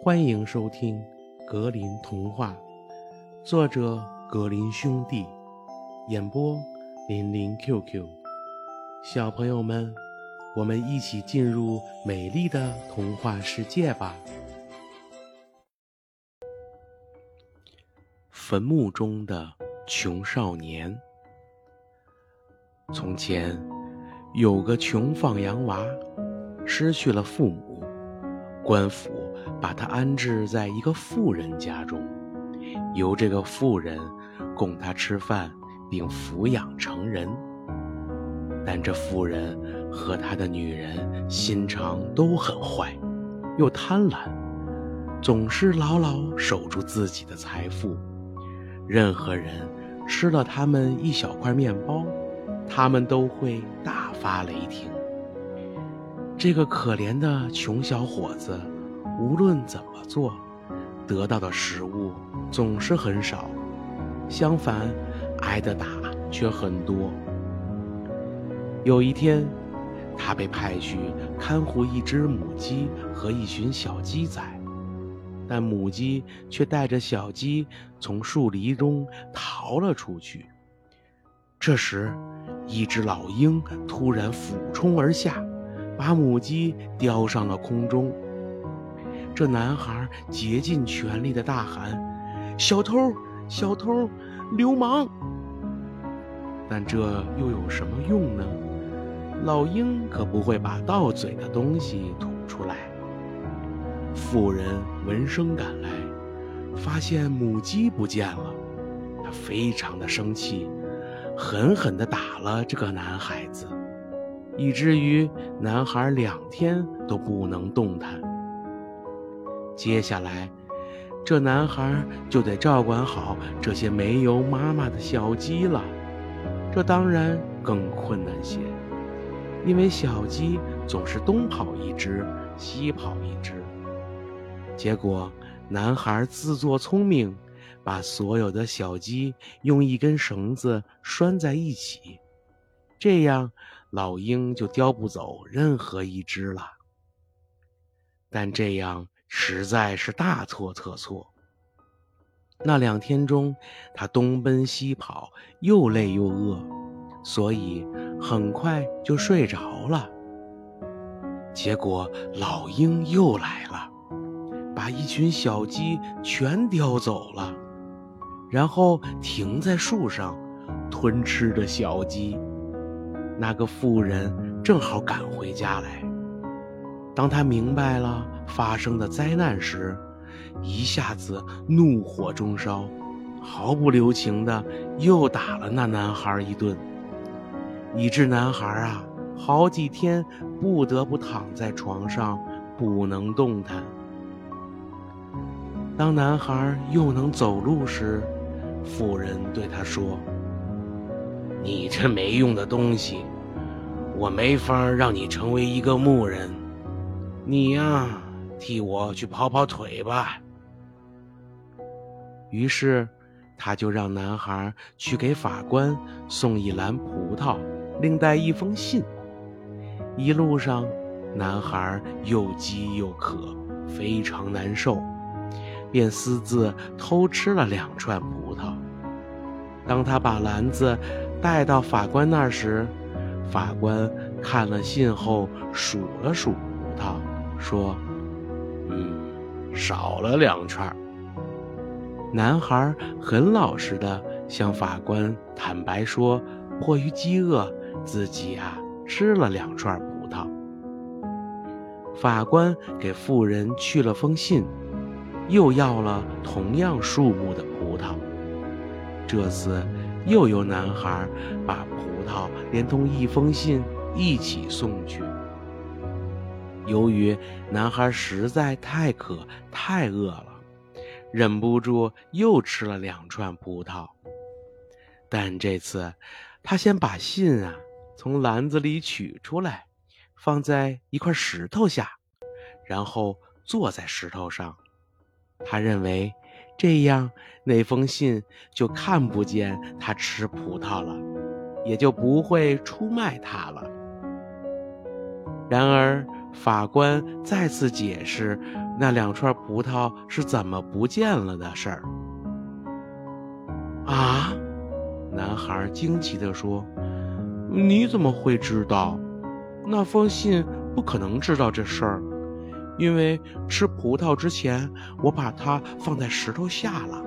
欢迎收听《格林童话》，作者格林兄弟，演播林林 QQ。小朋友们，我们一起进入美丽的童话世界吧！坟墓中的穷少年。从前有个穷放羊娃，失去了父母，官府。把他安置在一个富人家中，由这个富人供他吃饭，并抚养成人。但这富人和他的女人心肠都很坏，又贪婪，总是牢牢守住自己的财富。任何人吃了他们一小块面包，他们都会大发雷霆。这个可怜的穷小伙子。无论怎么做，得到的食物总是很少，相反，挨的打却很多。有一天，他被派去看护一只母鸡和一群小鸡仔，但母鸡却带着小鸡从树林中逃了出去。这时，一只老鹰突然俯冲而下，把母鸡叼上了空中。这男孩竭尽全力的大喊：“小偷！小偷！流氓！”但这又有什么用呢？老鹰可不会把到嘴的东西吐出来。妇人闻声赶来，发现母鸡不见了，他非常的生气，狠狠地打了这个男孩子，以至于男孩两天都不能动弹。接下来，这男孩就得照管好这些没有妈妈的小鸡了。这当然更困难些，因为小鸡总是东跑一只，西跑一只。结果，男孩自作聪明，把所有的小鸡用一根绳子拴在一起，这样老鹰就叼不走任何一只了。但这样。实在是大错特错。那两天中，他东奔西跑，又累又饿，所以很快就睡着了。结果老鹰又来了，把一群小鸡全叼走了，然后停在树上，吞吃着小鸡。那个妇人正好赶回家来，当他明白了。发生的灾难时，一下子怒火中烧，毫不留情的又打了那男孩一顿，以致男孩啊好几天不得不躺在床上不能动弹。当男孩又能走路时，妇人对他说：“你这没用的东西，我没法让你成为一个牧人，你呀。”替我去跑跑腿吧。于是，他就让男孩去给法官送一篮葡萄，另带一封信。一路上，男孩又饥又渴，非常难受，便私自偷吃了两串葡萄。当他把篮子带到法官那儿时，法官看了信后数了数葡萄，说。嗯，少了两串。男孩很老实的向法官坦白说，迫于饥饿，自己啊吃了两串葡萄。法官给妇人去了封信，又要了同样数目的葡萄。这次又由男孩把葡萄连同一封信一起送去。由于男孩实在太渴太饿了，忍不住又吃了两串葡萄。但这次，他先把信啊从篮子里取出来，放在一块石头下，然后坐在石头上。他认为这样那封信就看不见他吃葡萄了，也就不会出卖他了。然而。法官再次解释那两串葡萄是怎么不见了的事儿。啊！男孩惊奇地说：“你怎么会知道？那封信不可能知道这事儿，因为吃葡萄之前，我把它放在石头下了。”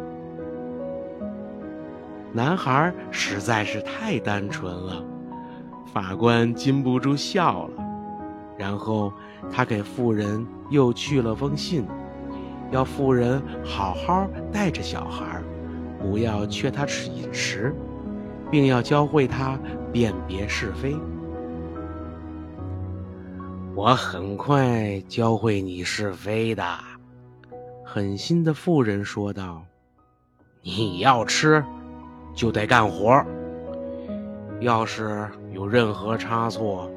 男孩实在是太单纯了，法官禁不住笑了。然后他给妇人又去了封信，要妇人好好带着小孩，不要缺他吃饮食，并要教会他辨别是非。我很快教会你是非的，狠心的妇人说道：“你要吃。”就得干活要是有任何差错，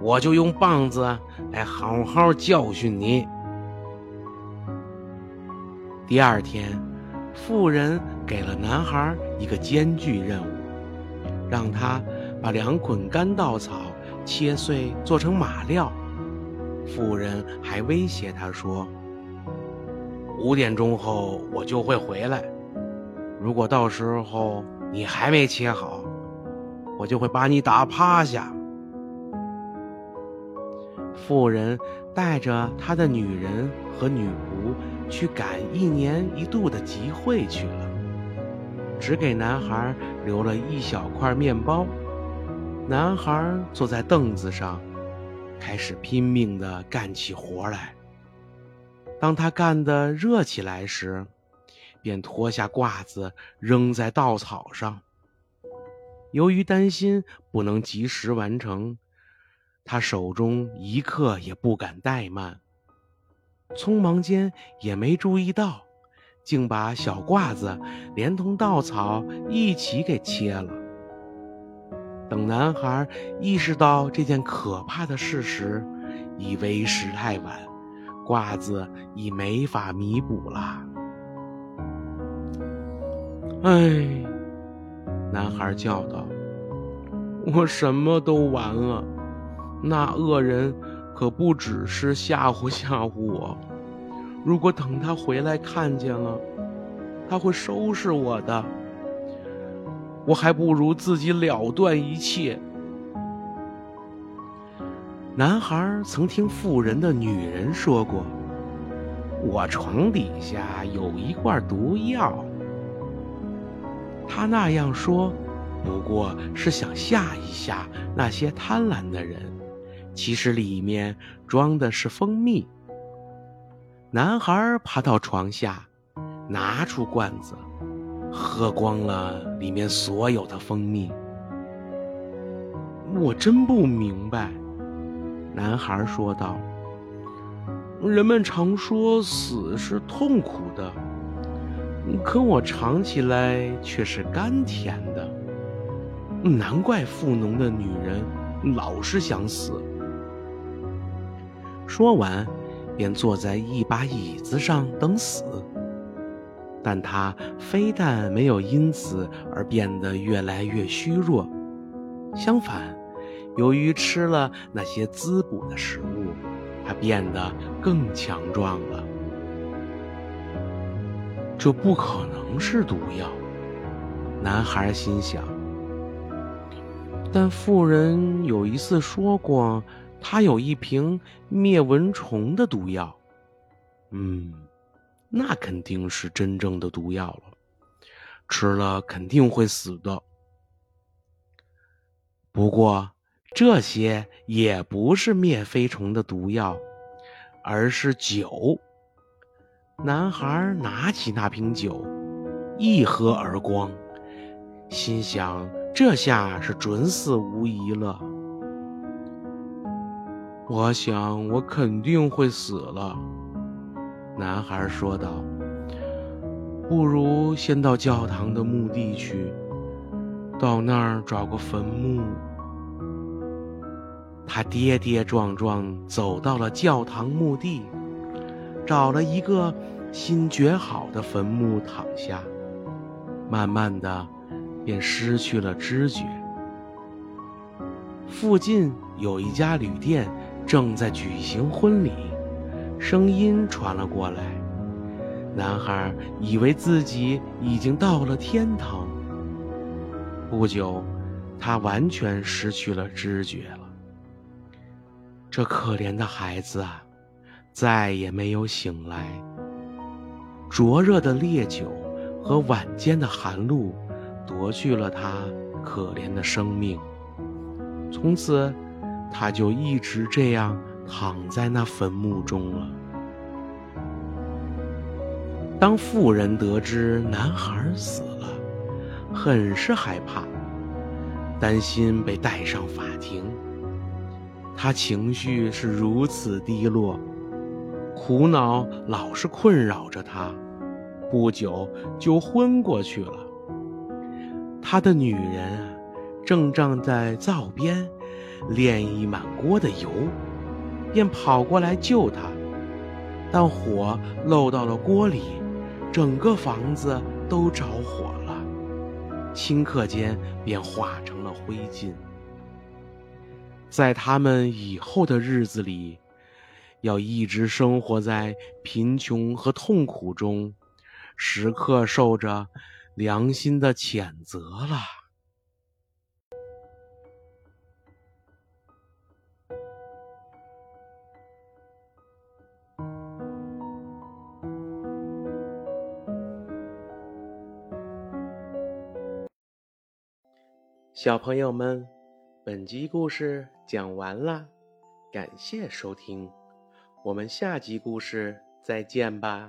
我就用棒子来好好教训你。第二天，妇人给了男孩一个艰巨任务，让他把两捆干稻草切碎做成马料。妇人还威胁他说：“五点钟后我就会回来。”如果到时候你还没切好，我就会把你打趴下。妇人带着他的女人和女仆去赶一年一度的集会去了，只给男孩留了一小块面包。男孩坐在凳子上，开始拼命地干起活来。当他干得热起来时，便脱下褂子扔在稻草上。由于担心不能及时完成，他手中一刻也不敢怠慢。匆忙间也没注意到，竟把小褂子连同稻草一起给切了。等男孩意识到这件可怕的事时，已为时太晚，褂子已没法弥补了。哎，男孩叫道：“我什么都完了。那恶人可不只是吓唬吓唬我。如果等他回来看见了，他会收拾我的。我还不如自己了断一切。”男孩曾听妇人的女人说过：“我床底下有一罐毒药。”他那样说，不过是想吓一吓那些贪婪的人。其实里面装的是蜂蜜。男孩爬到床下，拿出罐子，喝光了里面所有的蜂蜜。我真不明白，男孩说道。人们常说死是痛苦的。可我尝起来却是甘甜的，难怪富农的女人老是想死。说完，便坐在一把椅子上等死。但他非但没有因此而变得越来越虚弱，相反，由于吃了那些滋补的食物，他变得更强壮了。这不可能是毒药，男孩心想。但妇人有一次说过，他有一瓶灭蚊虫的毒药。嗯，那肯定是真正的毒药了，吃了肯定会死的。不过，这些也不是灭飞虫的毒药，而是酒。男孩拿起那瓶酒，一喝而光，心想：这下是准死无疑了。我想我肯定会死了，男孩说道。不如先到教堂的墓地去，到那儿找个坟墓。他跌跌撞撞走到了教堂墓地。找了一个新掘好的坟墓躺下，慢慢的便失去了知觉。附近有一家旅店正在举行婚礼，声音传了过来。男孩以为自己已经到了天堂。不久，他完全失去了知觉了。这可怜的孩子啊，再也没有醒来。灼热的烈酒和晚间的寒露，夺去了他可怜的生命。从此，他就一直这样躺在那坟墓中了。当妇人得知男孩死了，很是害怕，担心被带上法庭。他情绪是如此低落，苦恼老是困扰着他，不久就昏过去了。他的女人正站在灶边，炼一满锅的油，便跑过来救他，但火漏到了锅里。整个房子都着火了，顷刻间便化成了灰烬。在他们以后的日子里，要一直生活在贫穷和痛苦中，时刻受着良心的谴责了。小朋友们，本集故事讲完了，感谢收听，我们下集故事再见吧。